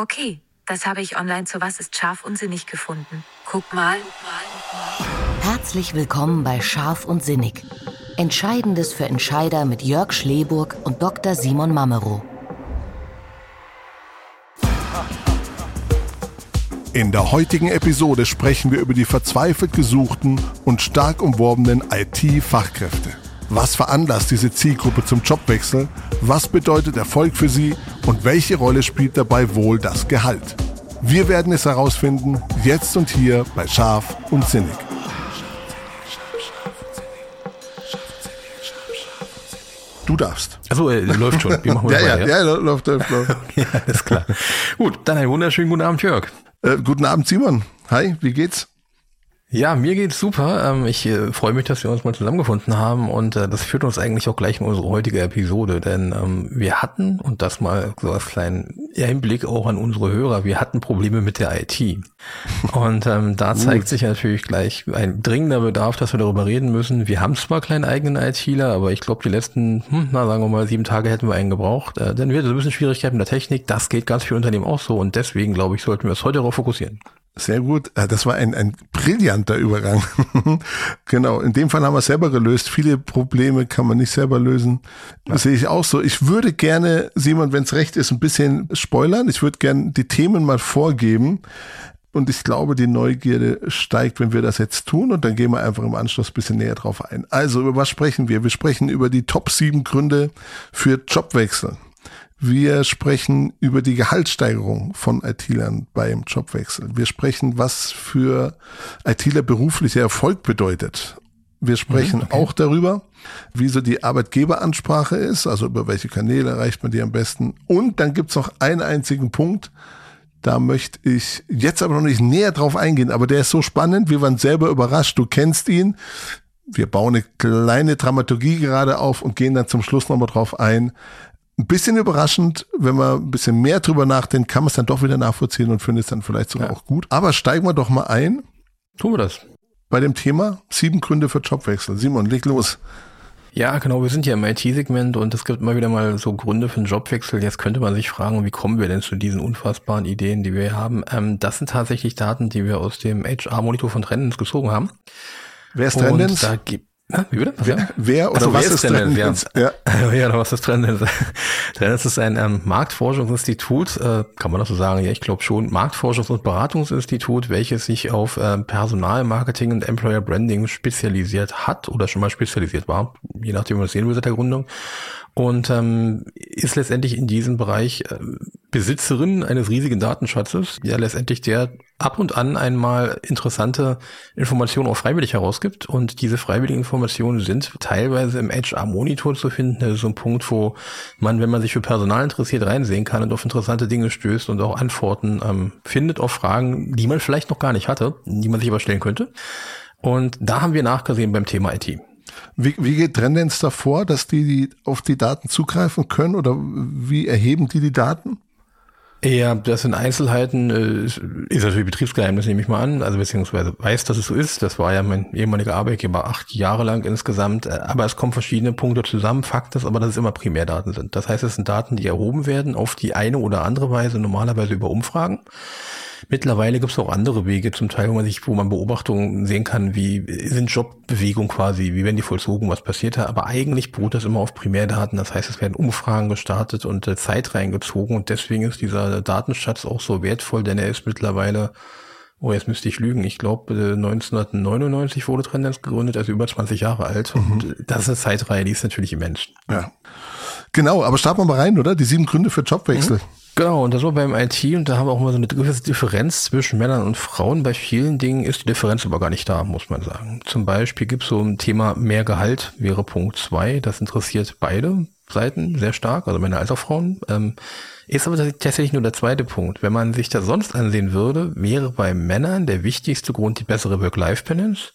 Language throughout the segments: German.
Okay, das habe ich online zu Was ist scharf und sinnig gefunden. Guck mal. Herzlich willkommen bei Scharf und Sinnig. Entscheidendes für Entscheider mit Jörg Schleburg und Dr. Simon Mamero. In der heutigen Episode sprechen wir über die verzweifelt gesuchten und stark umworbenen IT-Fachkräfte. Was veranlasst diese Zielgruppe zum Jobwechsel? Was bedeutet Erfolg für sie? Und welche Rolle spielt dabei wohl das Gehalt? Wir werden es herausfinden, jetzt und hier bei Scharf und Sinnig. Du darfst. Achso, äh, läuft schon. Wie machen wir ja, ja, ja, ja, läuft, läuft, läuft. ja, ist klar. Gut, dann einen wunderschönen guten Abend, Jörg. Äh, guten Abend, Simon. Hi, wie geht's? Ja, mir geht's super. Ähm, ich äh, freue mich, dass wir uns mal zusammengefunden haben und äh, das führt uns eigentlich auch gleich in unsere heutige Episode, denn ähm, wir hatten, und das mal so als kleinen Einblick auch an unsere Hörer, wir hatten Probleme mit der IT. Und ähm, da zeigt sich natürlich gleich ein dringender Bedarf, dass wir darüber reden müssen. Wir haben zwar keinen eigenen ITler, aber ich glaube, die letzten, hm, na sagen wir mal, sieben Tage hätten wir einen gebraucht. Äh, denn wir hatten ein bisschen Schwierigkeiten mit der Technik. Das geht ganz vielen Unternehmen auch so und deswegen, glaube ich, sollten wir uns heute darauf fokussieren. Sehr gut. Äh, das war ein, ein brillanter Übergang. genau. In dem Fall haben wir es selber gelöst. Viele Probleme kann man nicht selber lösen. Das sehe ich auch so. Ich würde gerne, Simon, wenn es recht ist, ein bisschen spoilern. Ich würde gerne die Themen mal vorgeben. Und ich glaube, die Neugierde steigt, wenn wir das jetzt tun. Und dann gehen wir einfach im Anschluss ein bisschen näher drauf ein. Also, über was sprechen wir? Wir sprechen über die Top 7 Gründe für Jobwechsel. Wir sprechen über die Gehaltssteigerung von IT-Lern beim Jobwechsel. Wir sprechen, was für ITler beruflicher Erfolg bedeutet. Wir sprechen mhm, okay. auch darüber, wie so die Arbeitgeberansprache ist, also über welche Kanäle erreicht man die am besten. Und dann gibt's noch einen einzigen Punkt, da möchte ich jetzt aber noch nicht näher drauf eingehen, aber der ist so spannend, wir waren selber überrascht. Du kennst ihn. Wir bauen eine kleine Dramaturgie gerade auf und gehen dann zum Schluss nochmal drauf ein, ein bisschen überraschend, wenn man ein bisschen mehr drüber nachdenkt, kann man es dann doch wieder nachvollziehen und findet es dann vielleicht sogar ja. auch gut. Aber steigen wir doch mal ein. Tun wir das. Bei dem Thema sieben Gründe für Jobwechsel. Simon, leg los. Ja, genau. Wir sind ja im IT-Segment und es gibt immer wieder mal so Gründe für einen Jobwechsel. Jetzt könnte man sich fragen, wie kommen wir denn zu diesen unfassbaren Ideen, die wir haben? Ähm, das sind tatsächlich Daten, die wir aus dem HR-Monitor von Trendens gezogen haben. Wer ist Trendens? Da gibt Wie bitte? wer, wer oder so, was ist Trendens? Ja. ja, was ist Trendens? Trendens ist ein ähm, Marktforschungsinstitut, äh, kann man das so sagen? Ja, ich glaube schon. Marktforschungs- und Beratungsinstitut, welches sich auf äh, Personalmarketing und Employer Branding spezialisiert hat oder schon mal spezialisiert war, je nachdem, wie man das sehen will seit der Gründung und ähm, ist letztendlich in diesem Bereich äh, Besitzerin eines riesigen Datenschatzes, der letztendlich der ab und an einmal interessante Informationen auch freiwillig herausgibt. Und diese freiwilligen Informationen sind teilweise im HR-Monitor zu finden. Das ist so ein Punkt, wo man, wenn man sich für Personal interessiert, reinsehen kann und auf interessante Dinge stößt und auch Antworten ähm, findet auf Fragen, die man vielleicht noch gar nicht hatte, die man sich aber stellen könnte. Und da haben wir nachgesehen beim Thema IT. Wie, wie geht Trendens davor, dass die, die auf die Daten zugreifen können oder wie erheben die die Daten? Ja, das sind Einzelheiten, äh, ist natürlich Betriebsgeheimnis, nehme ich mal an, also beziehungsweise weiß, dass es so ist. Das war ja mein ehemaliger Arbeitgeber acht Jahre lang insgesamt, äh, aber es kommen verschiedene Punkte zusammen. Fakt ist aber, dass es immer Primärdaten sind. Das heißt, es sind Daten, die erhoben werden auf die eine oder andere Weise, normalerweise über Umfragen. Mittlerweile gibt es auch andere Wege, zum Teil, wo man sich, wo man Beobachtungen sehen kann, wie sind Jobbewegungen quasi, wie werden die vollzogen, was passiert da. Aber eigentlich beruht das immer auf Primärdaten. Das heißt, es werden Umfragen gestartet und äh, Zeit reingezogen und deswegen ist dieser Datenschatz auch so wertvoll, denn er ist mittlerweile Oh, jetzt müsste ich lügen. Ich glaube, 1999 wurde Trendens gegründet, also über 20 Jahre alt. Mhm. Und das ist eine Zeitreihe, die ist natürlich immens. Ja. Genau, aber starten wir mal rein, oder? Die sieben Gründe für Jobwechsel. Mhm. Genau, und das war beim IT und da haben wir auch mal so eine gewisse Differenz zwischen Männern und Frauen. Bei vielen Dingen ist die Differenz aber gar nicht da, muss man sagen. Zum Beispiel gibt es so ein Thema mehr Gehalt, wäre Punkt zwei. Das interessiert beide Seiten sehr stark, also Männer als auch Frauen. Ähm, ist aber tatsächlich nur der zweite Punkt. Wenn man sich das sonst ansehen würde, wäre bei Männern der wichtigste Grund die bessere Work-Life-Balance.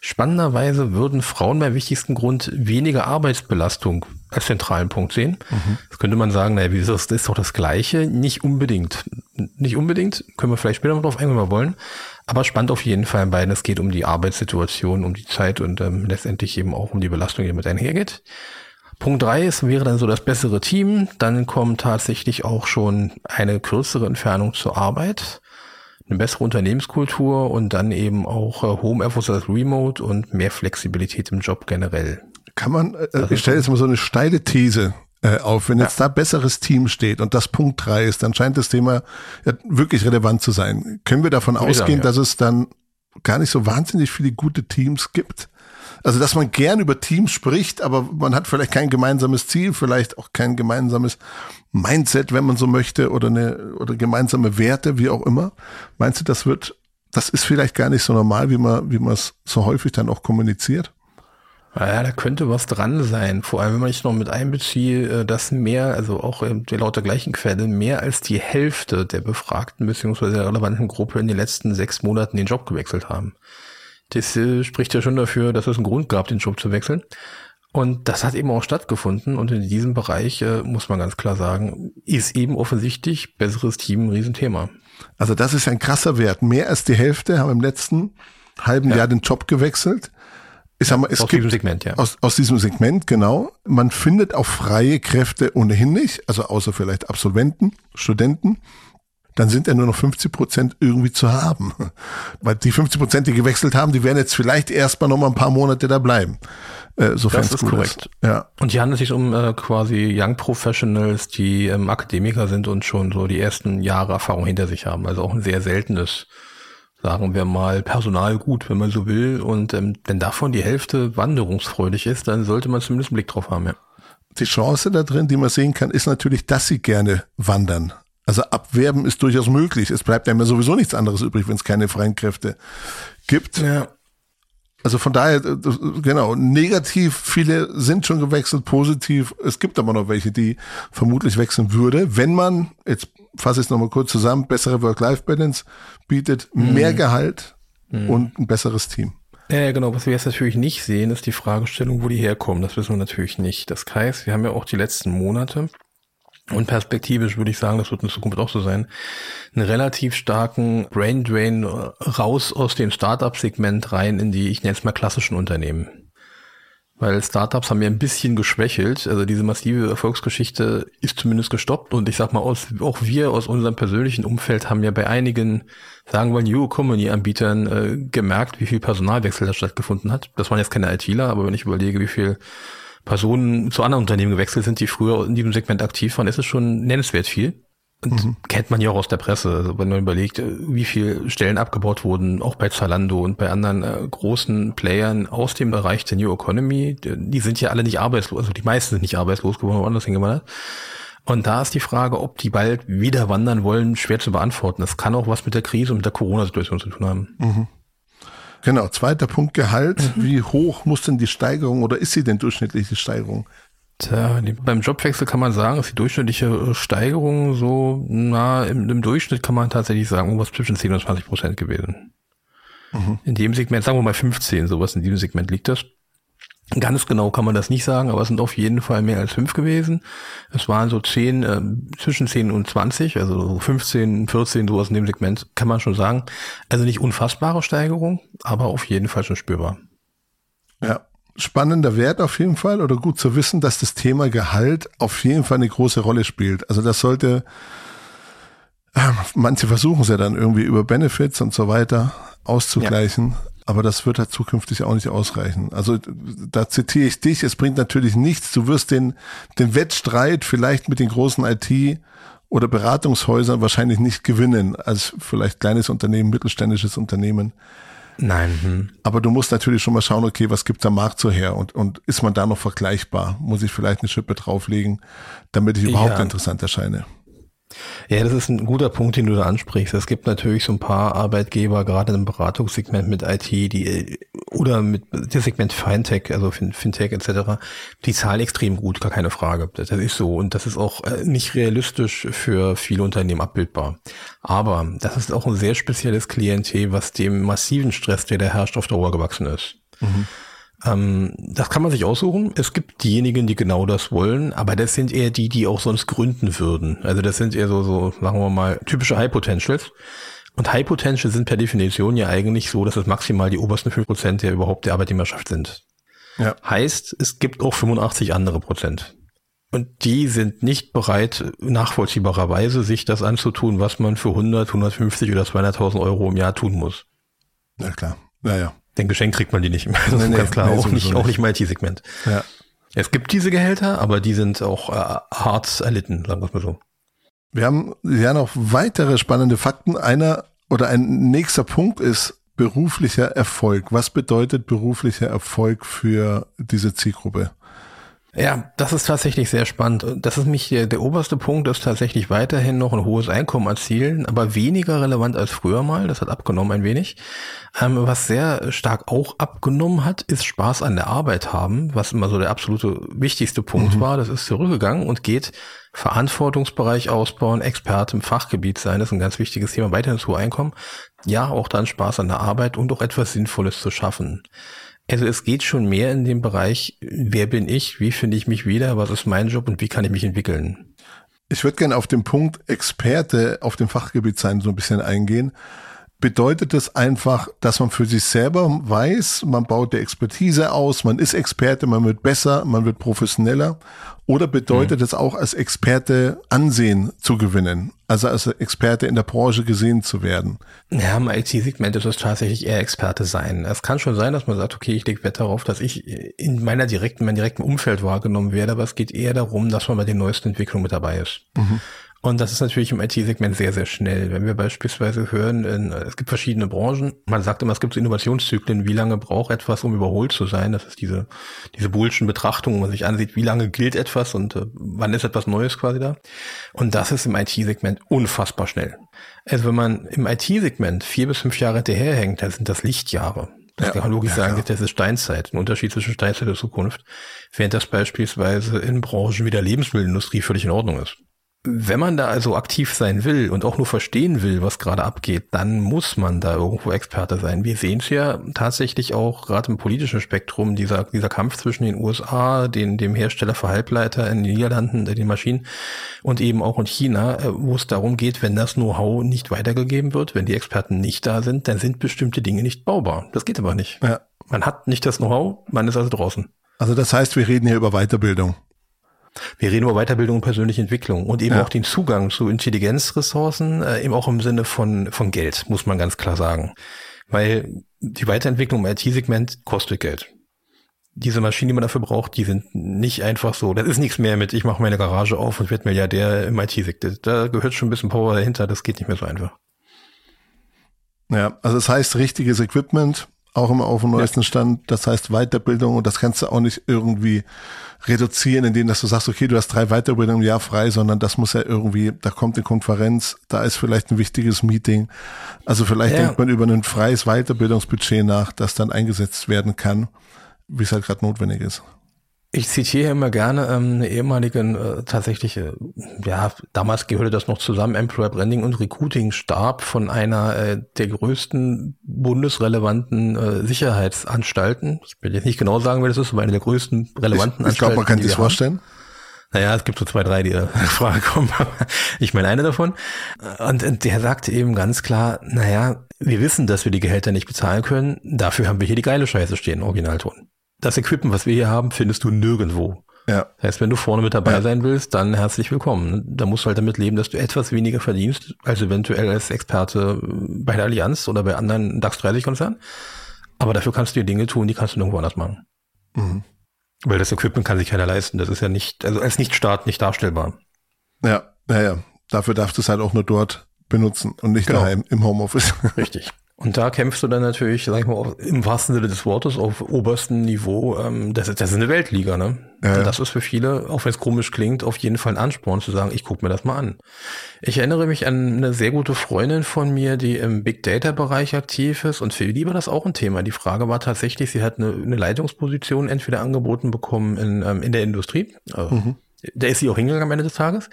Spannenderweise würden Frauen beim wichtigsten Grund weniger Arbeitsbelastung als zentralen Punkt sehen. Mhm. Das könnte man sagen, naja, das ist doch das Gleiche. Nicht unbedingt. Nicht unbedingt. Können wir vielleicht später noch drauf eingehen, wenn wir wollen. Aber spannend auf jeden Fall in beiden. Es geht um die Arbeitssituation, um die Zeit und ähm, letztendlich eben auch um die Belastung, die damit einhergeht. Punkt drei ist, wäre dann so das bessere Team. Dann kommt tatsächlich auch schon eine kürzere Entfernung zur Arbeit, eine bessere Unternehmenskultur und dann eben auch äh, Home Office als Remote und mehr Flexibilität im Job generell. Kann man, äh, ich stelle jetzt mal so eine steile These äh, auf. Wenn jetzt ja. da besseres Team steht und das Punkt drei ist, dann scheint das Thema ja, wirklich relevant zu sein. Können wir davon Würde ausgehen, sagen, ja. dass es dann gar nicht so wahnsinnig viele gute Teams gibt? Also, dass man gern über Teams spricht, aber man hat vielleicht kein gemeinsames Ziel, vielleicht auch kein gemeinsames Mindset, wenn man so möchte, oder eine, oder gemeinsame Werte, wie auch immer. Meinst du, das wird, das ist vielleicht gar nicht so normal, wie man, wie man es so häufig dann auch kommuniziert? Ja, da könnte was dran sein. Vor allem, wenn man nicht noch mit einbeziehe, äh, dass mehr, also auch laut der gleichen Quelle, mehr als die Hälfte der Befragten bzw. der relevanten Gruppe in den letzten sechs Monaten den Job gewechselt haben. Das äh, spricht ja schon dafür, dass es einen Grund gab, den Job zu wechseln. Und das hat eben auch stattgefunden. Und in diesem Bereich, äh, muss man ganz klar sagen, ist eben offensichtlich besseres Team ein Riesenthema. Also das ist ein krasser Wert. Mehr als die Hälfte haben im letzten halben ja. Jahr den Job gewechselt. Ich sag mal, es aus gibt, diesem Segment, ja. Aus, aus diesem Segment, genau. Man findet auch freie Kräfte ohnehin nicht, also außer vielleicht Absolventen, Studenten. Dann sind ja nur noch 50 Prozent irgendwie zu haben. Weil die 50 Prozent, die gewechselt haben, die werden jetzt vielleicht erstmal noch mal ein paar Monate da bleiben. Äh, sofern das ist korrekt. Ist. Ja. Und hier handelt es sich um äh, quasi Young Professionals, die ähm, Akademiker sind und schon so die ersten Jahre Erfahrung hinter sich haben. Also auch ein sehr seltenes sagen wir mal, Personalgut, wenn man so will. Und ähm, wenn davon die Hälfte wanderungsfreudig ist, dann sollte man zumindest einen Blick drauf haben, ja. Die Chance da drin, die man sehen kann, ist natürlich, dass sie gerne wandern. Also abwerben ist durchaus möglich. Es bleibt einem ja sowieso nichts anderes übrig, wenn es keine freien Kräfte gibt. Ja. Also von daher, äh, genau, negativ, viele sind schon gewechselt, positiv. Es gibt aber noch welche, die vermutlich wechseln würde, wenn man, jetzt fasse ich es nochmal kurz zusammen, bessere Work-Life-Balance bietet, mhm. mehr Gehalt mhm. und ein besseres Team. Ja, genau. Was wir jetzt natürlich nicht sehen, ist die Fragestellung, wo die herkommen. Das wissen wir natürlich nicht. Das heißt, wir haben ja auch die letzten Monate und perspektivisch würde ich sagen, das wird in Zukunft auch so sein, einen relativ starken Brain Drain raus aus dem Startup-Segment rein in die, ich nenne es mal klassischen Unternehmen. Weil Startups haben ja ein bisschen geschwächelt. Also diese massive Erfolgsgeschichte ist zumindest gestoppt. Und ich sag mal, aus, auch wir aus unserem persönlichen Umfeld haben ja bei einigen, sagen wir, New Company-Anbietern äh, gemerkt, wie viel Personalwechsel da stattgefunden hat. Das waren jetzt keine ITler, aber wenn ich überlege, wie viel Personen zu anderen Unternehmen gewechselt sind, die früher in diesem Segment aktiv waren, ist es schon nennenswert viel. Und mhm. kennt man ja auch aus der Presse, also wenn man überlegt, äh, wie viele Stellen abgebaut wurden, auch bei Zalando und bei anderen äh, großen Playern aus dem Bereich der New Economy, die, die sind ja alle nicht arbeitslos, also die meisten sind nicht arbeitslos geworden, woanders hingewandert. Und da ist die Frage, ob die bald wieder wandern wollen, schwer zu beantworten. Das kann auch was mit der Krise und mit der Corona-Situation zu tun haben. Mhm. Genau, zweiter Punkt Gehalt. Mhm. Wie hoch muss denn die Steigerung oder ist sie denn durchschnittlich die Steigerung? Tja, beim Jobwechsel kann man sagen, ist die durchschnittliche äh, Steigerung so, na, im, im Durchschnitt kann man tatsächlich sagen, irgendwas zwischen 10 und 20 Prozent gewesen. Mhm. In dem Segment, sagen wir mal 15, sowas in diesem Segment liegt das. Ganz genau kann man das nicht sagen, aber es sind auf jeden Fall mehr als fünf gewesen. Es waren so zehn, äh, zwischen 10 und 20, also 15, 14, sowas in dem Segment, kann man schon sagen. Also nicht unfassbare Steigerung, aber auf jeden Fall schon spürbar. Ja, spannender Wert auf jeden Fall oder gut zu wissen, dass das Thema Gehalt auf jeden Fall eine große Rolle spielt. Also das sollte, äh, manche versuchen es ja dann irgendwie über Benefits und so weiter auszugleichen. Ja. Aber das wird halt zukünftig auch nicht ausreichen. Also da zitiere ich dich, es bringt natürlich nichts. Du wirst den, den Wettstreit vielleicht mit den großen IT- oder Beratungshäusern wahrscheinlich nicht gewinnen, als vielleicht kleines Unternehmen, mittelständisches Unternehmen. Nein. Hm. Aber du musst natürlich schon mal schauen, okay, was gibt der Markt so her und, und ist man da noch vergleichbar? Muss ich vielleicht eine Schippe drauflegen, damit ich überhaupt ja. interessant erscheine? Ja, das ist ein guter Punkt, den du da ansprichst. Es gibt natürlich so ein paar Arbeitgeber, gerade im Beratungssegment mit IT, die oder mit dem Segment Fintech, also Fintech etc., die zahlen extrem gut, gar keine Frage. Das ist so und das ist auch äh, nicht realistisch für viele Unternehmen abbildbar. Aber das ist auch ein sehr spezielles Klientel, was dem massiven Stress, der da herrscht, auf Dauer gewachsen ist. Mhm. Ähm, das kann man sich aussuchen. Es gibt diejenigen, die genau das wollen, aber das sind eher die, die auch sonst gründen würden. Also das sind eher so, so sagen wir mal, typische High Potentials. Und High Potentials sind per Definition ja eigentlich so, dass es maximal die obersten fünf Prozent der überhaupt der Arbeitnehmerschaft sind. Ja. Heißt, es gibt auch 85 andere Prozent. Und die sind nicht bereit, nachvollziehbarerweise sich das anzutun, was man für 100, 150 oder 200.000 Euro im Jahr tun muss. Ja, klar. Naja. Den Geschenk kriegt man die nicht. Das nee, ist nee, ganz klar. Nee, auch, nicht, auch nicht im IT-Segment. Ja. Es gibt diese Gehälter, aber die sind auch äh, hart erlitten, sagen wir es mal so. Wir haben ja noch weitere spannende Fakten. Einer oder ein nächster Punkt ist beruflicher Erfolg. Was bedeutet beruflicher Erfolg für diese Zielgruppe? Ja, das ist tatsächlich sehr spannend. Das ist mich der, der oberste Punkt, ist tatsächlich weiterhin noch ein hohes Einkommen erzielen, aber weniger relevant als früher mal. Das hat abgenommen ein wenig. Ähm, was sehr stark auch abgenommen hat, ist Spaß an der Arbeit haben, was immer so der absolute wichtigste Punkt mhm. war. Das ist zurückgegangen und geht Verantwortungsbereich ausbauen, Experte im Fachgebiet sein, das ist ein ganz wichtiges Thema, weiterhin zu Einkommen. Ja, auch dann Spaß an der Arbeit und auch etwas Sinnvolles zu schaffen. Also es geht schon mehr in dem Bereich, wer bin ich, wie finde ich mich wieder, was ist mein Job und wie kann ich mich entwickeln. Ich würde gerne auf den Punkt Experte auf dem Fachgebiet sein so ein bisschen eingehen. Bedeutet das einfach, dass man für sich selber weiß, man baut die Expertise aus, man ist Experte, man wird besser, man wird professioneller? Oder bedeutet es mhm. auch als Experte Ansehen zu gewinnen? Also als Experte in der Branche gesehen zu werden? Ja, im IT-Segment ist es tatsächlich eher Experte sein. Es kann schon sein, dass man sagt, okay, ich lege Wert darauf, dass ich in meiner direkten, meinem direkten Umfeld wahrgenommen werde, aber es geht eher darum, dass man bei den neuesten Entwicklungen mit dabei ist. Mhm. Und das ist natürlich im IT-Segment sehr, sehr schnell. Wenn wir beispielsweise hören, in, es gibt verschiedene Branchen, man sagt immer, es gibt so Innovationszyklen, wie lange braucht etwas, um überholt zu sein. Das ist diese, diese bullschen Betrachtung, wo man sich ansieht, wie lange gilt etwas und äh, wann ist etwas Neues quasi da. Und das ist im IT-Segment unfassbar schnell. Also wenn man im IT-Segment vier bis fünf Jahre hinterherhängt, dann sind das Lichtjahre. Das ja, kann man logisch ja, sagen, ja. das ist Steinzeit, ein Unterschied zwischen Steinzeit und Zukunft, während das beispielsweise in Branchen wie der Lebensmittelindustrie völlig in Ordnung ist. Wenn man da also aktiv sein will und auch nur verstehen will, was gerade abgeht, dann muss man da irgendwo Experte sein. Wir sehen es ja tatsächlich auch gerade im politischen Spektrum, dieser, dieser Kampf zwischen den USA, den, dem Hersteller für Halbleiter in den Niederlanden, den Maschinen und eben auch in China, äh, wo es darum geht, wenn das Know-how nicht weitergegeben wird, wenn die Experten nicht da sind, dann sind bestimmte Dinge nicht baubar. Das geht aber nicht. Ja. Man hat nicht das Know-how, man ist also draußen. Also das heißt, wir reden hier über Weiterbildung. Wir reden über Weiterbildung und persönliche Entwicklung und eben ja. auch den Zugang zu Intelligenzressourcen, äh, eben auch im Sinne von, von Geld, muss man ganz klar sagen. Weil die Weiterentwicklung im IT-Segment kostet Geld. Diese Maschinen, die man dafür braucht, die sind nicht einfach so. Das ist nichts mehr mit, ich mache meine Garage auf und werde Milliardär im IT-Segment. Da gehört schon ein bisschen Power dahinter, das geht nicht mehr so einfach. Ja, also das heißt richtiges Equipment, auch immer auf dem neuesten ja. Stand. Das heißt Weiterbildung und das kannst du auch nicht irgendwie reduzieren, indem dass du sagst, okay, du hast drei Weiterbildungen im Jahr frei, sondern das muss ja irgendwie, da kommt eine Konferenz, da ist vielleicht ein wichtiges Meeting. Also vielleicht ja. denkt man über ein freies Weiterbildungsbudget nach, das dann eingesetzt werden kann, wie es halt gerade notwendig ist. Ich zitiere immer gerne ähm, eine ehemalige, äh, tatsächlich, äh, ja, damals gehörte das noch zusammen, Employer Branding und Recruiting Stab von einer äh, der größten bundesrelevanten äh, Sicherheitsanstalten. Ich will jetzt nicht genau sagen, wer das ist, aber eine der größten relevanten ich, ich glaube, man kann sich vorstellen. Naja, es gibt so zwei, drei, die da in Frage kommen. ich meine eine davon. Und, und der sagte eben ganz klar, naja, wir wissen, dass wir die Gehälter nicht bezahlen können. Dafür haben wir hier die geile Scheiße stehen, Originalton das Equipment, was wir hier haben, findest du nirgendwo. Ja. Das heißt, wenn du vorne mit dabei ja. sein willst, dann herzlich willkommen. Da musst du halt damit leben, dass du etwas weniger verdienst, als eventuell als Experte bei der Allianz oder bei anderen DAX 30 Konzernen. Aber dafür kannst du dir Dinge tun, die kannst du nirgendwo anders machen. Mhm. Weil das Equipment kann sich keiner leisten. Das ist ja nicht, also als Nichtstaat nicht darstellbar. Ja, naja. Dafür darfst du es halt auch nur dort benutzen und nicht genau. daheim im Homeoffice. Richtig. Und da kämpfst du dann natürlich, sag ich mal, im wahrsten Sinne des Wortes auf oberstem Niveau. Ähm, das, ist, das ist eine Weltliga, ne? Ja, das ist für viele, auch wenn es komisch klingt, auf jeden Fall ein Ansporn zu sagen, ich gucke mir das mal an. Ich erinnere mich an eine sehr gute Freundin von mir, die im Big Data Bereich aktiv ist und für die war das auch ein Thema. Die Frage war tatsächlich, sie hat eine, eine Leitungsposition entweder angeboten bekommen in, ähm, in der Industrie. Also, mhm. Da ist sie auch hingegangen am Ende des Tages.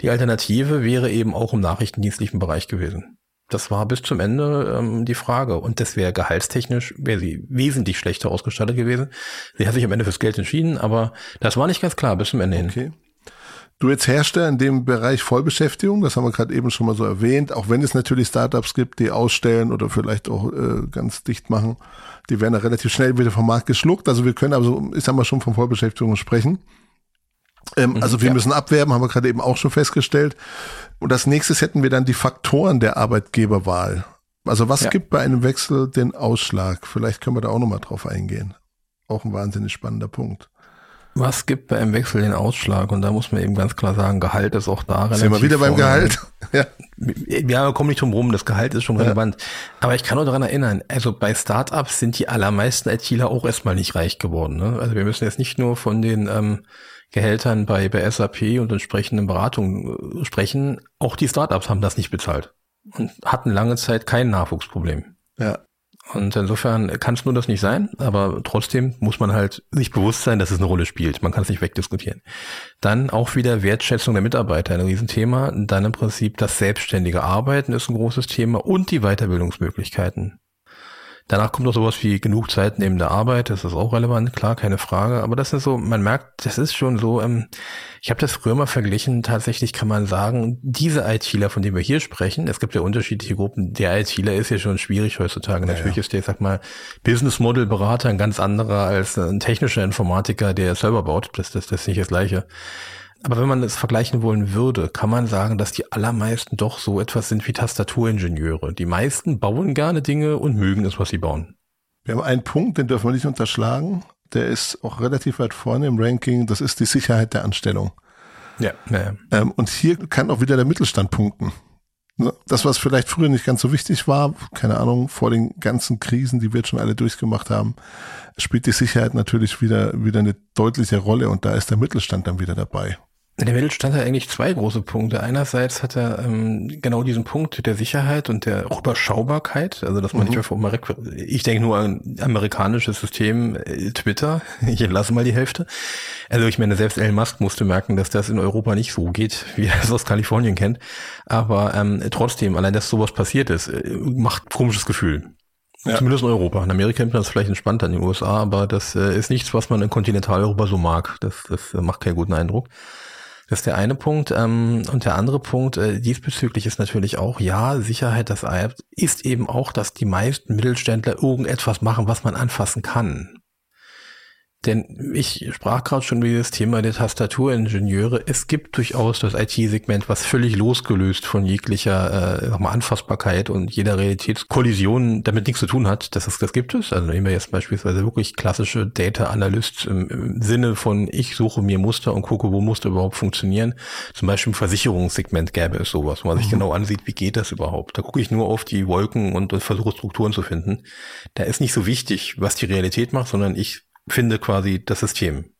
Die Alternative wäre eben auch im nachrichtendienstlichen Bereich gewesen. Das war bis zum Ende ähm, die Frage. Und das wäre gehaltstechnisch, wäre sie wesentlich schlechter ausgestattet gewesen. Sie hat sich am Ende fürs Geld entschieden, aber das war nicht ganz klar bis zum Ende okay. hin. Du jetzt Hersteller in dem Bereich Vollbeschäftigung, das haben wir gerade eben schon mal so erwähnt, auch wenn es natürlich Startups gibt, die ausstellen oder vielleicht auch äh, ganz dicht machen, die werden da relativ schnell wieder vom Markt geschluckt. Also wir können also, ich sag mal, schon von Vollbeschäftigung sprechen. Ähm, mhm, also wir ja. müssen abwerben, haben wir gerade eben auch schon festgestellt. Und als nächstes hätten wir dann die Faktoren der Arbeitgeberwahl. Also was ja. gibt bei einem Wechsel den Ausschlag? Vielleicht können wir da auch nochmal drauf eingehen. Auch ein wahnsinnig spannender Punkt. Was gibt bei einem Wechsel den Ausschlag? Und da muss man eben ganz klar sagen, Gehalt ist auch da relativ. Sind wir wieder beim Gehalt? ja. Ja, komm nicht drum rum, das Gehalt ist schon ja. relevant. Aber ich kann nur daran erinnern, also bei Startups sind die allermeisten ITler auch erstmal nicht reich geworden. Ne? Also wir müssen jetzt nicht nur von den ähm, Gehältern bei, bei SAP und entsprechenden Beratungen äh, sprechen. Auch die Startups haben das nicht bezahlt und hatten lange Zeit kein Nachwuchsproblem. Ja. Und insofern kann es nur das nicht sein, aber trotzdem muss man halt sich bewusst sein, dass es eine Rolle spielt. Man kann es nicht wegdiskutieren. Dann auch wieder Wertschätzung der Mitarbeiter, ein Riesenthema. Dann im Prinzip das selbstständige Arbeiten ist ein großes Thema und die Weiterbildungsmöglichkeiten. Danach kommt noch sowas wie genug Zeit neben der Arbeit, das ist auch relevant, klar, keine Frage. Aber das ist so, man merkt, das ist schon so, ähm, ich habe das früher mal verglichen, tatsächlich kann man sagen, diese ITler, von denen wir hier sprechen, es gibt ja unterschiedliche Gruppen, der ITler ist ja schon schwierig heutzutage. Ja, Natürlich ja. ist der, sag mal, Business Model Berater ein ganz anderer als ein technischer Informatiker, der selber baut. Das, das, das ist nicht das Gleiche. Aber wenn man es vergleichen wollen würde, kann man sagen, dass die allermeisten doch so etwas sind wie Tastaturingenieure. Die meisten bauen gerne Dinge und mögen es, was sie bauen. Wir haben einen Punkt, den dürfen wir nicht unterschlagen. Der ist auch relativ weit vorne im Ranking. Das ist die Sicherheit der Anstellung. Ja. ja. Ähm, und hier kann auch wieder der Mittelstand punkten. Ne? Das, was vielleicht früher nicht ganz so wichtig war, keine Ahnung, vor den ganzen Krisen, die wir jetzt schon alle durchgemacht haben, spielt die Sicherheit natürlich wieder, wieder eine deutliche Rolle und da ist der Mittelstand dann wieder dabei. Der Mittelstand hat eigentlich zwei große Punkte. Einerseits hat er ähm, genau diesen Punkt der Sicherheit und der Überschaubarkeit, also dass man mhm. nicht einfach mal, ich denke nur an amerikanisches System äh, Twitter, ich lasse mal die Hälfte. Also ich meine, selbst Elon Musk musste merken, dass das in Europa nicht so geht, wie er es aus Kalifornien kennt. Aber ähm, trotzdem, allein dass sowas passiert ist, äh, macht komisches Gefühl. Ja. Zumindest in Europa. In Amerika nimmt man das vielleicht entspannter in den USA, aber das äh, ist nichts, was man in Kontinentaleuropa so mag. Das, das äh, macht keinen guten Eindruck. Das ist der eine Punkt. Ähm, und der andere Punkt äh, diesbezüglich ist natürlich auch, ja, Sicherheit das ist eben auch, dass die meisten Mittelständler irgendetwas machen, was man anfassen kann. Denn ich sprach gerade schon über das Thema der Tastaturingenieure. Es gibt durchaus das IT-Segment, was völlig losgelöst von jeglicher äh, mal, Anfassbarkeit und jeder Realitätskollision damit nichts zu tun hat. Das, ist, das gibt es. Also nehmen wir jetzt beispielsweise wirklich klassische Data Analysts im, im Sinne von, ich suche mir Muster und gucke, wo Muster überhaupt funktionieren. Zum Beispiel im Versicherungssegment gäbe es sowas, wo man sich mhm. genau ansieht, wie geht das überhaupt. Da gucke ich nur auf die Wolken und, und versuche Strukturen zu finden. Da ist nicht so wichtig, was die Realität macht, sondern ich finde quasi das System.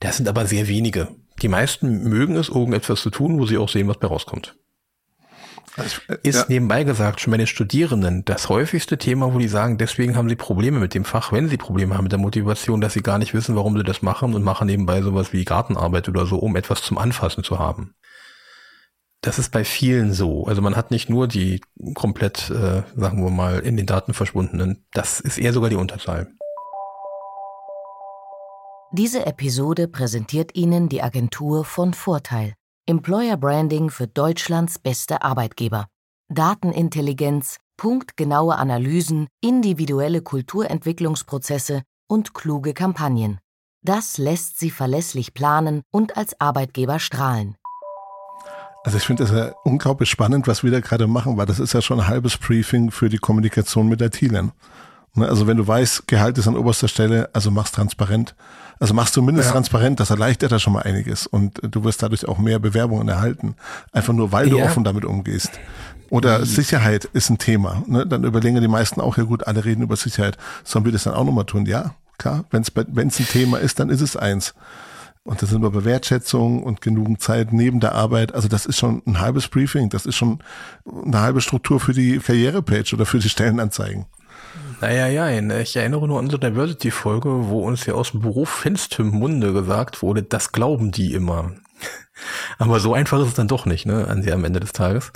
Das sind aber sehr wenige. Die meisten mögen es, irgendetwas zu tun, wo sie auch sehen, was bei rauskommt. Also, äh, ist ja. nebenbei gesagt schon bei den Studierenden das häufigste Thema, wo die sagen, deswegen haben sie Probleme mit dem Fach, wenn sie Probleme haben mit der Motivation, dass sie gar nicht wissen, warum sie das machen und machen nebenbei sowas wie Gartenarbeit oder so, um etwas zum Anfassen zu haben. Das ist bei vielen so. Also man hat nicht nur die komplett, äh, sagen wir mal, in den Daten verschwundenen. Das ist eher sogar die Unterzahl. Diese Episode präsentiert Ihnen die Agentur von Vorteil. Employer Branding für Deutschlands beste Arbeitgeber. Datenintelligenz, punktgenaue Analysen, individuelle Kulturentwicklungsprozesse und kluge Kampagnen. Das lässt Sie verlässlich planen und als Arbeitgeber strahlen. Also ich finde das ja unglaublich spannend, was wir da gerade machen, weil das ist ja schon ein halbes Briefing für die Kommunikation mit der Thielen. Ne, also wenn du weißt, Gehalt ist an oberster Stelle, also mach's transparent. Also machst du mindestens ja. transparent, das erleichtert da schon mal einiges und du wirst dadurch auch mehr Bewerbungen erhalten. Einfach nur, weil du offen damit umgehst. Oder mhm. Sicherheit ist ein Thema. Ne? Dann überlegen die meisten auch, ja gut, alle reden über Sicherheit. Sollen wir das dann auch nochmal tun? Ja, klar. Wenn es ein Thema ist, dann ist es eins. Und das sind wir bei Wertschätzung und genügend Zeit neben der Arbeit. Also das ist schon ein halbes Briefing. Das ist schon eine halbe Struktur für die Karrierepage oder für die Stellenanzeigen. Naja, ja, ich erinnere nur an unsere Diversity-Folge, wo uns ja aus dem Beruf finstem Munde gesagt wurde, das glauben die immer. Aber so einfach ist es dann doch nicht, ne, an sie am Ende des Tages.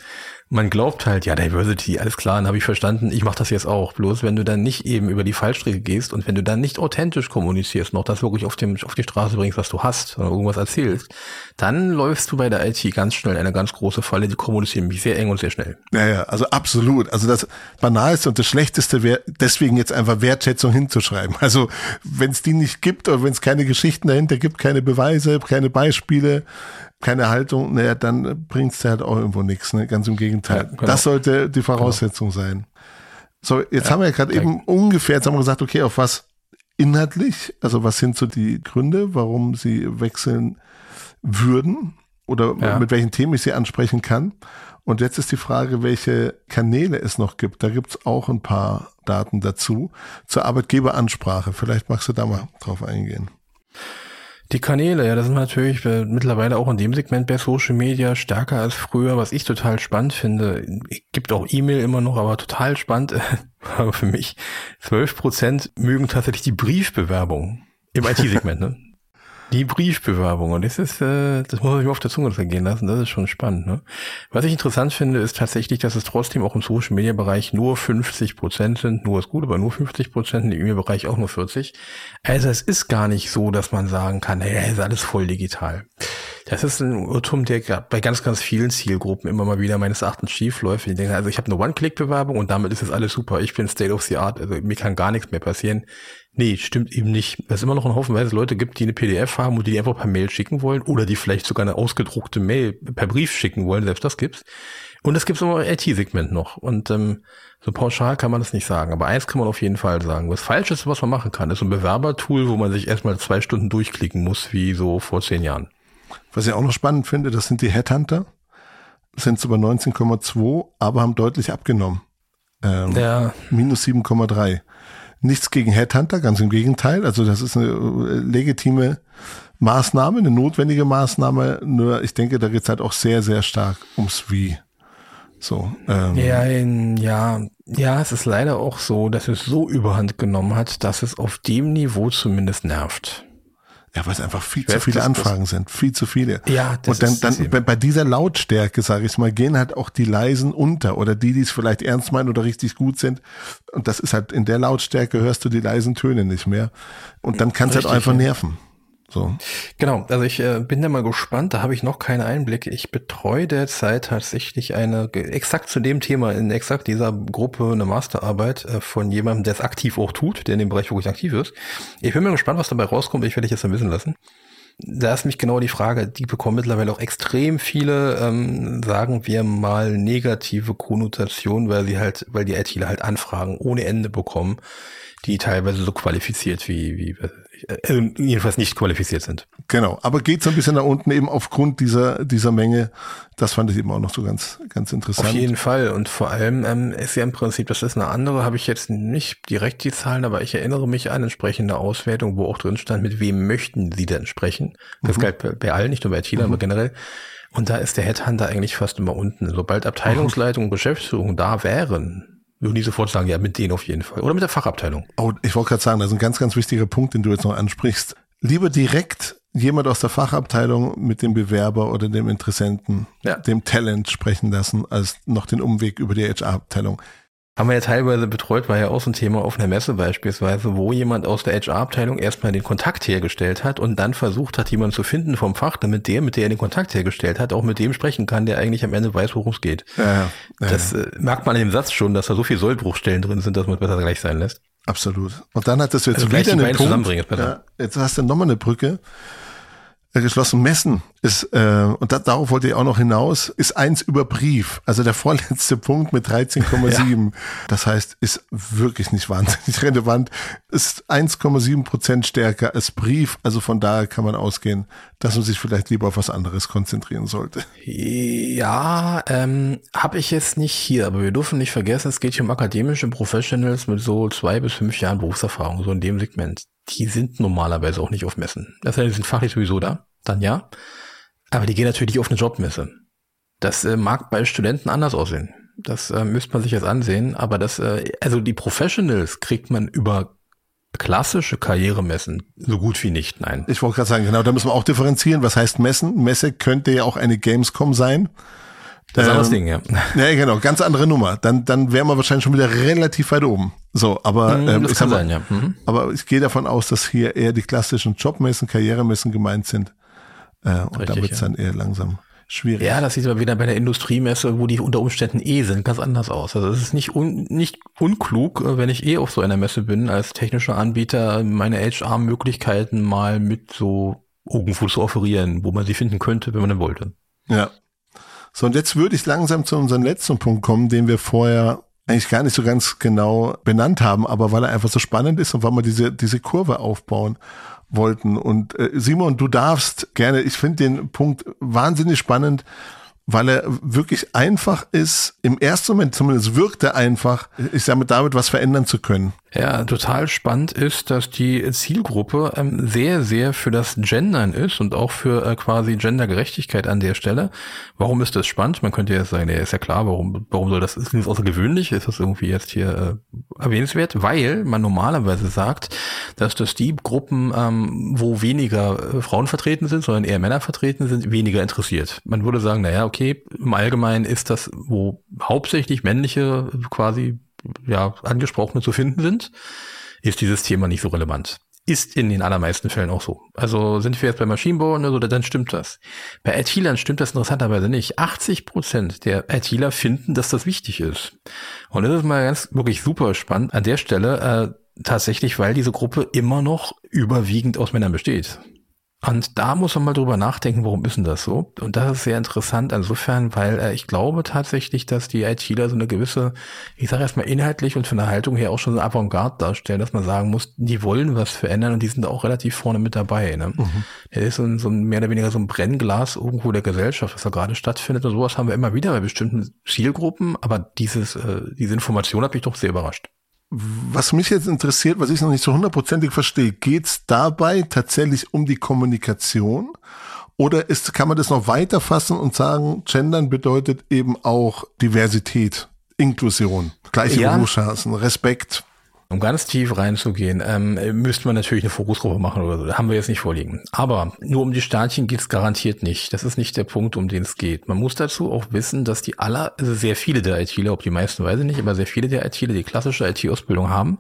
man glaubt halt, ja, Diversity, alles klar, dann habe ich verstanden, ich mache das jetzt auch. Bloß wenn du dann nicht eben über die Fallstrecke gehst und wenn du dann nicht authentisch kommunizierst, noch das wirklich auf, dem, auf die Straße bringst, was du hast oder irgendwas erzählst, dann läufst du bei der IT ganz schnell eine ganz große Falle, die kommunizieren mich sehr eng und sehr schnell. Ja, ja, also absolut. Also das Banalste und das Schlechteste wäre deswegen jetzt einfach Wertschätzung hinzuschreiben. Also wenn es die nicht gibt oder wenn es keine Geschichten dahinter gibt, keine Beweise, keine Beispiele, keine Haltung, naja, dann bringt's dir halt auch irgendwo nichts. Ne? Ganz im Gegenteil. Ja, genau. Das sollte die Voraussetzung genau. sein. So, jetzt ja, haben wir ja gerade eben ungefähr, jetzt haben wir gesagt, okay, auf was inhaltlich, also was sind so die Gründe, warum sie wechseln würden oder ja. mit welchen Themen ich sie ansprechen kann. Und jetzt ist die Frage, welche Kanäle es noch gibt. Da gibt's auch ein paar Daten dazu. Zur Arbeitgeberansprache. Vielleicht magst du da mal drauf eingehen. Die Kanäle, ja, das sind natürlich äh, mittlerweile auch in dem Segment bei Social Media stärker als früher, was ich total spannend finde. Gibt auch E-Mail immer noch, aber total spannend äh, für mich. 12 Prozent mögen tatsächlich die Briefbewerbung im IT-Segment, ne? Die Briefbewerbung. Und das ist, äh, das muss man sich auf der Zunge gehen lassen. Das ist schon spannend. Ne? Was ich interessant finde, ist tatsächlich, dass es trotzdem auch im Social Media Bereich nur 50 Prozent sind. Nur ist gut, aber nur 50 Prozent, im E-Mail-Bereich auch nur 40. Also es ist gar nicht so, dass man sagen kann, hey, ist alles voll digital. Das ist ein Irrtum, der bei ganz, ganz vielen Zielgruppen immer mal wieder meines Erachtens schief läuft. Ich denke, also ich habe eine One-Click-Bewerbung und damit ist es alles super. Ich bin State of the Art, also mir kann gar nichts mehr passieren. Nee, stimmt eben nicht. Weil es immer noch ein Haufenweise Leute gibt, die eine PDF haben und die, die einfach per Mail schicken wollen oder die vielleicht sogar eine ausgedruckte Mail per Brief schicken wollen. Selbst das gibt's. Und es gibt immer IT-Segment noch. Und ähm, so pauschal kann man das nicht sagen. Aber eins kann man auf jeden Fall sagen. Was falsch ist, was man machen kann, ist ein Bewerbertool, wo man sich erstmal zwei Stunden durchklicken muss, wie so vor zehn Jahren. Was ich auch noch spannend finde, das sind die Headhunter. Sind es über 19,2, aber haben deutlich abgenommen. Ähm, ja. Minus 7,3 nichts gegen Headhunter, ganz im Gegenteil. Also das ist eine äh, legitime Maßnahme, eine notwendige Maßnahme. Nur ich denke, da geht es halt auch sehr, sehr stark ums Wie. So. Ähm. Ja, in, ja, ja, es ist leider auch so, dass es so überhand genommen hat, dass es auf dem Niveau zumindest nervt. Ja, weil es einfach viel zu viele Anfragen sind, viel zu viele. Ja, das Und dann, ist dann bei dieser Lautstärke, sage ich mal, gehen halt auch die leisen unter oder die, die es vielleicht ernst meinen oder richtig gut sind. Und das ist halt in der Lautstärke hörst du die leisen Töne nicht mehr. Und dann kann es halt einfach nerven. So. Genau, also ich äh, bin da mal gespannt, da habe ich noch keinen Einblick. Ich betreue derzeit tatsächlich eine, exakt zu dem Thema, in exakt dieser Gruppe eine Masterarbeit äh, von jemandem, der es aktiv auch tut, der in dem Bereich wirklich aktiv ist. Ich bin mal gespannt, was dabei rauskommt, ich werde dich jetzt dann wissen lassen. Da ist mich genau die Frage, die bekommen mittlerweile auch extrem viele, ähm, sagen wir mal, negative Konnotationen, weil sie halt, weil die ITler halt Anfragen ohne Ende bekommen, die teilweise so qualifiziert wie, wie äh, jedenfalls nicht qualifiziert sind. Genau, aber geht so ein bisschen nach unten eben aufgrund dieser, dieser Menge. Das fand ich eben auch noch so ganz, ganz interessant. Auf jeden Fall. Und vor allem ähm, ist ja im Prinzip, das ist eine andere, habe ich jetzt nicht direkt die Zahlen, aber ich erinnere mich an entsprechende Auswertung, wo auch drin stand, mit wem möchten Sie denn sprechen. Das mhm. galt bei, bei allen, nicht nur bei China, mhm. aber generell. Und da ist der Headhunter eigentlich fast immer unten. Sobald Abteilungsleitung und Geschäftsführung da wären, würden die sofort sagen, ja, mit denen auf jeden Fall. Oder mit der Fachabteilung. Oh, ich wollte gerade sagen, das ist ein ganz, ganz wichtiger Punkt, den du jetzt noch ansprichst. Lieber direkt jemand aus der Fachabteilung mit dem Bewerber oder dem Interessenten, ja. dem Talent sprechen lassen, als noch den Umweg über die HR-Abteilung. Haben wir ja teilweise betreut, war ja auch so ein Thema auf einer Messe beispielsweise, wo jemand aus der HR-Abteilung erstmal den Kontakt hergestellt hat und dann versucht hat, jemanden zu finden vom Fach, damit der, mit der er den Kontakt hergestellt hat, auch mit dem sprechen kann, der eigentlich am Ende weiß, worum es geht. Ja, ja, das äh, merkt man in dem Satz schon, dass da so viel Sollbruchstellen drin sind, dass man es besser gleich sein lässt. Absolut. Und dann hat das jetzt also wieder einen Punkt. Ja, jetzt hast du nochmal eine Brücke geschlossen messen ist, äh, und da, darauf wollte ich auch noch hinaus, ist eins über Brief. Also der vorletzte Punkt mit 13,7. Ja. Das heißt, ist wirklich nicht wahnsinnig relevant. Ist 1,7 Prozent stärker als Brief. Also von daher kann man ausgehen, dass man sich vielleicht lieber auf was anderes konzentrieren sollte. Ja, ähm, habe ich jetzt nicht hier, aber wir dürfen nicht vergessen, es geht hier um akademische Professionals mit so zwei bis fünf Jahren Berufserfahrung, so in dem Segment die sind normalerweise auch nicht auf Messen. Das heißt, die sind fachlich sowieso da, dann ja. Aber die gehen natürlich auf eine Jobmesse. Das äh, mag bei Studenten anders aussehen. Das äh, müsste man sich jetzt ansehen. Aber das, äh, also die Professionals kriegt man über klassische Karrieremessen so gut wie nicht, nein. Ich wollte gerade sagen, genau, da müssen wir auch differenzieren. Was heißt Messen? Messe könnte ja auch eine Gamescom sein. Das ist ähm, das Ding, ja. Ja, genau, ganz andere Nummer. Dann, dann wären wir wahrscheinlich schon wieder relativ weit oben. So, aber mhm, ähm, ich, kann sein, ja. mhm. aber ich gehe davon aus, dass hier eher die klassischen Jobmessen, Karrieremessen gemeint sind. Äh, und Richtig, da wird's ja. dann eher langsam schwierig. Ja, das sieht aber wieder bei der Industriemesse, wo die unter Umständen eh sind, ganz anders aus. Also es ist nicht, un, nicht unklug, äh, wenn ich eh auf so einer Messe bin, als technischer Anbieter meine HR-Möglichkeiten mal mit so irgendwo zu offerieren, wo man sie finden könnte, wenn man denn wollte. Ja. So, und jetzt würde ich langsam zu unserem letzten Punkt kommen, den wir vorher eigentlich gar nicht so ganz genau benannt haben, aber weil er einfach so spannend ist und weil wir diese, diese Kurve aufbauen wollten. Und äh, Simon, du darfst gerne, ich finde den Punkt wahnsinnig spannend, weil er wirklich einfach ist, im ersten Moment zumindest wirkt er einfach, ich sage damit was verändern zu können. Ja, total spannend ist, dass die Zielgruppe ähm, sehr, sehr für das Gendern ist und auch für äh, quasi Gendergerechtigkeit an der Stelle. Warum ist das spannend? Man könnte ja sagen, ja, ist ja klar, warum, warum soll das, ist das außergewöhnlich? Ist das irgendwie jetzt hier äh, erwähnenswert? Weil man normalerweise sagt, dass das die Gruppen, ähm, wo weniger äh, Frauen vertreten sind, sondern eher Männer vertreten sind, weniger interessiert. Man würde sagen, naja, okay, im Allgemeinen ist das, wo hauptsächlich männliche quasi ja, Angesprochene zu finden sind, ist dieses Thema nicht so relevant. Ist in den allermeisten Fällen auch so. Also sind wir jetzt bei Maschinenbau oder so, dann stimmt das. Bei IT-Lern stimmt das interessanterweise nicht. 80 Prozent der ITler finden, dass das wichtig ist. Und das ist mal ganz wirklich super spannend an der Stelle, äh, tatsächlich, weil diese Gruppe immer noch überwiegend aus Männern besteht. Und da muss man mal drüber nachdenken, warum ist denn das so? Und das ist sehr interessant insofern, weil äh, ich glaube tatsächlich, dass die ITler so eine gewisse, ich sage erstmal inhaltlich und von der Haltung her auch schon so eine Avantgarde darstellen, dass man sagen muss, die wollen was verändern und die sind auch relativ vorne mit dabei. Ne? Mhm. Der ist so ein, so ein mehr oder weniger so ein Brennglas irgendwo der Gesellschaft, was da gerade stattfindet. Und sowas haben wir immer wieder bei bestimmten Zielgruppen, aber dieses, äh, diese Information hat mich doch sehr überrascht. Was mich jetzt interessiert, was ich noch nicht so hundertprozentig verstehe, geht es dabei tatsächlich um die Kommunikation? Oder ist, kann man das noch weiter fassen und sagen, Gendern bedeutet eben auch Diversität, Inklusion, gleiche ja. Berufschancen, Respekt? Um ganz tief reinzugehen, ähm, müsste man natürlich eine Fokusgruppe machen oder so. Das haben wir jetzt nicht vorliegen. Aber nur um die Sternchen geht's garantiert nicht. Das ist nicht der Punkt, um den es geht. Man muss dazu auch wissen, dass die aller, also sehr viele der ITler, ob die meisten weiß ich nicht, aber sehr viele der ITler, die klassische IT-Ausbildung haben,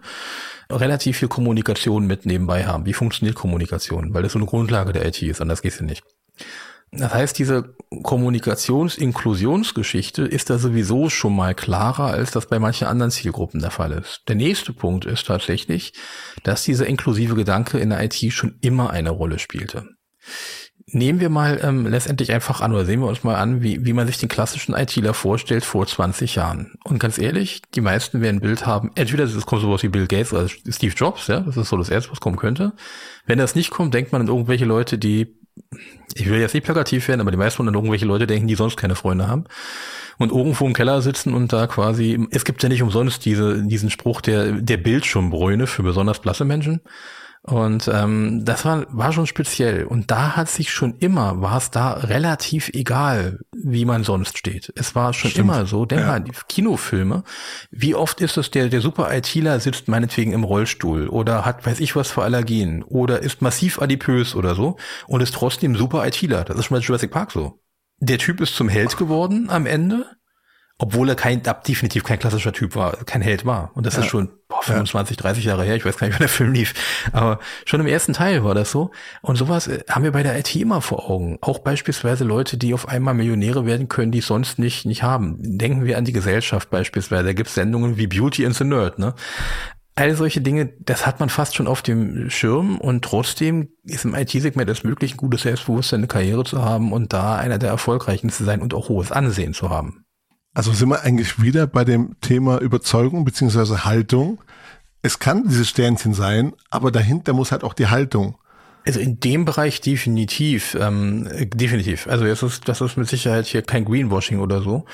relativ viel Kommunikation mit nebenbei haben. Wie funktioniert Kommunikation? Weil das so eine Grundlage der IT ist, anders geht's ja nicht. Das heißt, diese Kommunikations-Inklusionsgeschichte ist da sowieso schon mal klarer, als das bei manchen anderen Zielgruppen der Fall ist. Der nächste Punkt ist tatsächlich, dass dieser inklusive Gedanke in der IT schon immer eine Rolle spielte. Nehmen wir mal ähm, letztendlich einfach an oder sehen wir uns mal an, wie, wie man sich den klassischen ITler vorstellt vor 20 Jahren. Und ganz ehrlich, die meisten werden ein Bild haben, entweder es kommt sowas wie Bill Gates oder Steve Jobs, ja, das ist so das Erste, was kommen könnte. Wenn das nicht kommt, denkt man an irgendwelche Leute, die ich will jetzt nicht plakativ werden, aber die meisten von irgendwelche Leute denken, die sonst keine Freunde haben und irgendwo im Keller sitzen und da quasi, es gibt ja nicht umsonst diese, diesen Spruch der, der Bildschirmbräune für besonders blasse Menschen. Und ähm, das war, war schon speziell. Und da hat sich schon immer, war es da relativ egal, wie man sonst steht. Es war schon Stimmt. immer so. Denk ja. mal, die Kinofilme, wie oft ist es, der, der super ITler sitzt meinetwegen im Rollstuhl oder hat weiß ich was für Allergien oder ist massiv adipös oder so und ist trotzdem super ITler. Das ist schon bei Jurassic Park so. Der Typ ist zum Held geworden am Ende obwohl er kein, definitiv kein klassischer Typ war, kein Held war. Und das ja. ist schon boah, 25, 30 Jahre her, ich weiß gar nicht, wann der Film lief. Aber schon im ersten Teil war das so. Und sowas äh, haben wir bei der IT immer vor Augen. Auch beispielsweise Leute, die auf einmal Millionäre werden können, die es sonst nicht, nicht haben. Denken wir an die Gesellschaft beispielsweise. Da gibt es Sendungen wie Beauty and the Nerd, ne? All solche Dinge, das hat man fast schon auf dem Schirm und trotzdem ist im IT-Segment es möglich, ein gutes Selbstbewusstsein, eine Karriere zu haben und da einer der Erfolgreichen zu sein und auch hohes Ansehen zu haben. Also sind wir eigentlich wieder bei dem Thema Überzeugung beziehungsweise Haltung. Es kann dieses Sternchen sein, aber dahinter muss halt auch die Haltung also in dem Bereich definitiv, ähm, definitiv. Also es ist, das ist mit Sicherheit hier kein Greenwashing oder so.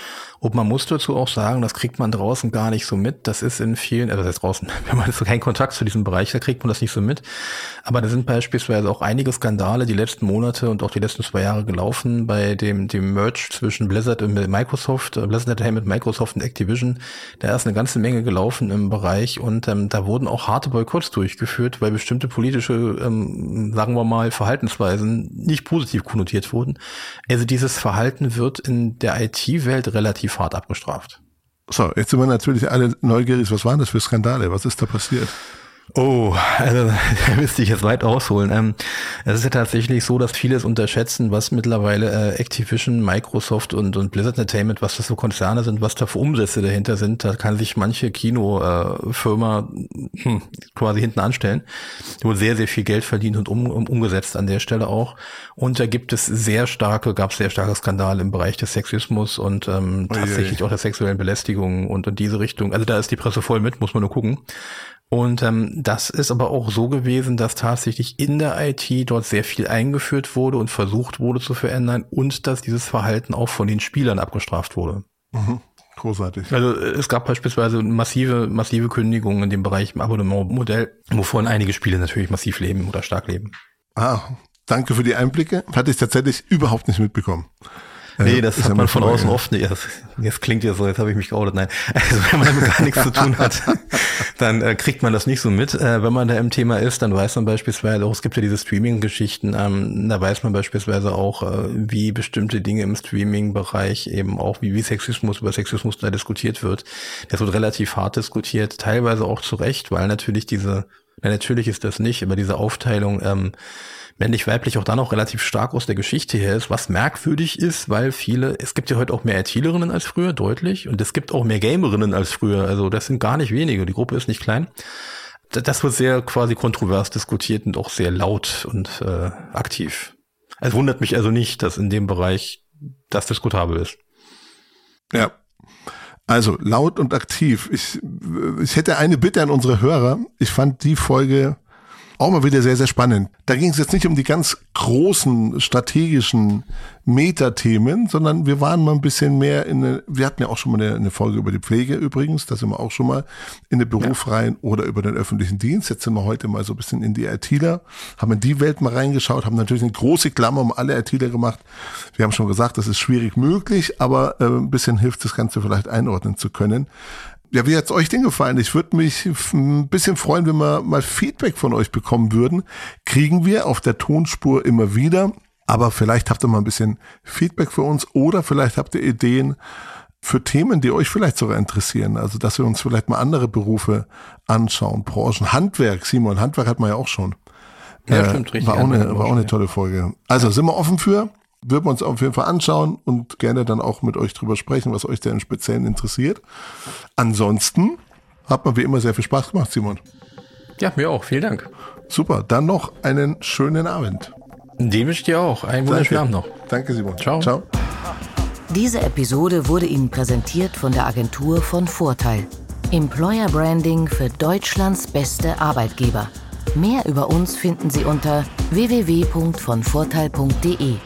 Und man muss dazu auch sagen, das kriegt man draußen gar nicht so mit. Das ist in vielen, also das heißt draußen, wenn man so keinen Kontakt zu diesem Bereich, da kriegt man das nicht so mit. Aber da sind beispielsweise auch einige Skandale die letzten Monate und auch die letzten zwei Jahre gelaufen bei dem, dem Merge zwischen Blizzard und Microsoft, äh, Blizzard mit Microsoft und Activision. Da ist eine ganze Menge gelaufen im Bereich und ähm, da wurden auch harte Boykotts durchgeführt, weil bestimmte politische ähm, sagen wir mal, Verhaltensweisen nicht positiv konnotiert wurden. Also dieses Verhalten wird in der IT-Welt relativ hart abgestraft. So, jetzt sind wir natürlich alle neugierig. Was waren das für Skandale? Was ist da passiert? Oh, also da müsste ich jetzt weit ausholen. Ähm, es ist ja tatsächlich so, dass viele es unterschätzen, was mittlerweile äh, Activision, Microsoft und, und Blizzard Entertainment, was das für Konzerne sind, was da für Umsätze dahinter sind. Da kann sich manche Kinofirma äh, hm, quasi hinten anstellen, wo sehr, sehr viel Geld verdient und um, um, umgesetzt an der Stelle auch. Und da gibt es sehr starke, gab es sehr starke Skandale im Bereich des Sexismus und ähm, tatsächlich auch der sexuellen Belästigung und in diese Richtung. Also da ist die Presse voll mit, muss man nur gucken. Und ähm, das ist aber auch so gewesen, dass tatsächlich in der IT dort sehr viel eingeführt wurde und versucht wurde zu verändern und dass dieses Verhalten auch von den Spielern abgestraft wurde. Mhm. Großartig. Also es gab beispielsweise massive, massive Kündigungen in dem Bereich im Abonnementmodell, wovon einige Spiele natürlich massiv leben oder stark leben. Ah, danke für die Einblicke. Hatte ich tatsächlich überhaupt nicht mitbekommen. Nee, das hat man von außen oft nicht. Das, jetzt klingt ja so, jetzt habe ich mich geoutet. Nein, also wenn man damit gar nichts zu tun hat, dann äh, kriegt man das nicht so mit. Äh, wenn man da im Thema ist, dann weiß man beispielsweise auch, es gibt ja diese Streaming-Geschichten, ähm, da weiß man beispielsweise auch, äh, wie bestimmte Dinge im Streaming-Bereich eben auch, wie, wie Sexismus, über Sexismus da diskutiert wird. Das wird relativ hart diskutiert, teilweise auch zu Recht, weil natürlich diese, na, natürlich ist das nicht, aber diese Aufteilung, ähm, männlich-weiblich auch dann auch relativ stark aus der Geschichte her ist, was merkwürdig ist, weil viele, es gibt ja heute auch mehr ITlerinnen als früher, deutlich, und es gibt auch mehr Gamerinnen als früher, also das sind gar nicht wenige, die Gruppe ist nicht klein. Das wird sehr quasi kontrovers diskutiert und auch sehr laut und äh, aktiv. Es wundert mich also nicht, dass in dem Bereich das diskutabel ist. Ja, also laut und aktiv. Ich, ich hätte eine Bitte an unsere Hörer. Ich fand die Folge auch mal wieder sehr, sehr spannend. Da ging es jetzt nicht um die ganz großen strategischen Metathemen, sondern wir waren mal ein bisschen mehr in eine, wir hatten ja auch schon mal eine, eine Folge über die Pflege übrigens, da sind wir auch schon mal in den Beruf ja. rein oder über den öffentlichen Dienst. Jetzt sind wir heute mal so ein bisschen in die ITler, haben in die Welt mal reingeschaut, haben natürlich eine große Klammer um alle ITler gemacht. Wir haben schon gesagt, das ist schwierig möglich, aber äh, ein bisschen hilft das Ganze vielleicht einordnen zu können. Ja, wie hat's euch denn gefallen? Ich würde mich ein bisschen freuen, wenn wir mal Feedback von euch bekommen würden. Kriegen wir auf der Tonspur immer wieder. Aber vielleicht habt ihr mal ein bisschen Feedback für uns oder vielleicht habt ihr Ideen für Themen, die euch vielleicht sogar interessieren. Also, dass wir uns vielleicht mal andere Berufe anschauen, Branchen, Handwerk. Simon, Handwerk hat man ja auch schon. Ja, äh, stimmt, richtig. War auch, eine, war auch eine tolle Folge. Also, sind wir offen für? Würden wir uns auf jeden Fall anschauen und gerne dann auch mit euch drüber sprechen, was euch denn im Speziellen interessiert. Ansonsten hat man wie immer sehr viel Spaß gemacht, Simon. Ja, mir auch. Vielen Dank. Super. Dann noch einen schönen Abend. Dem wünsche ich dir auch. Einen wunderschönen Abend noch. Danke, Simon. Ciao. Ciao. Diese Episode wurde Ihnen präsentiert von der Agentur von Vorteil. Employer Branding für Deutschlands beste Arbeitgeber. Mehr über uns finden Sie unter www.vonvorteil.de.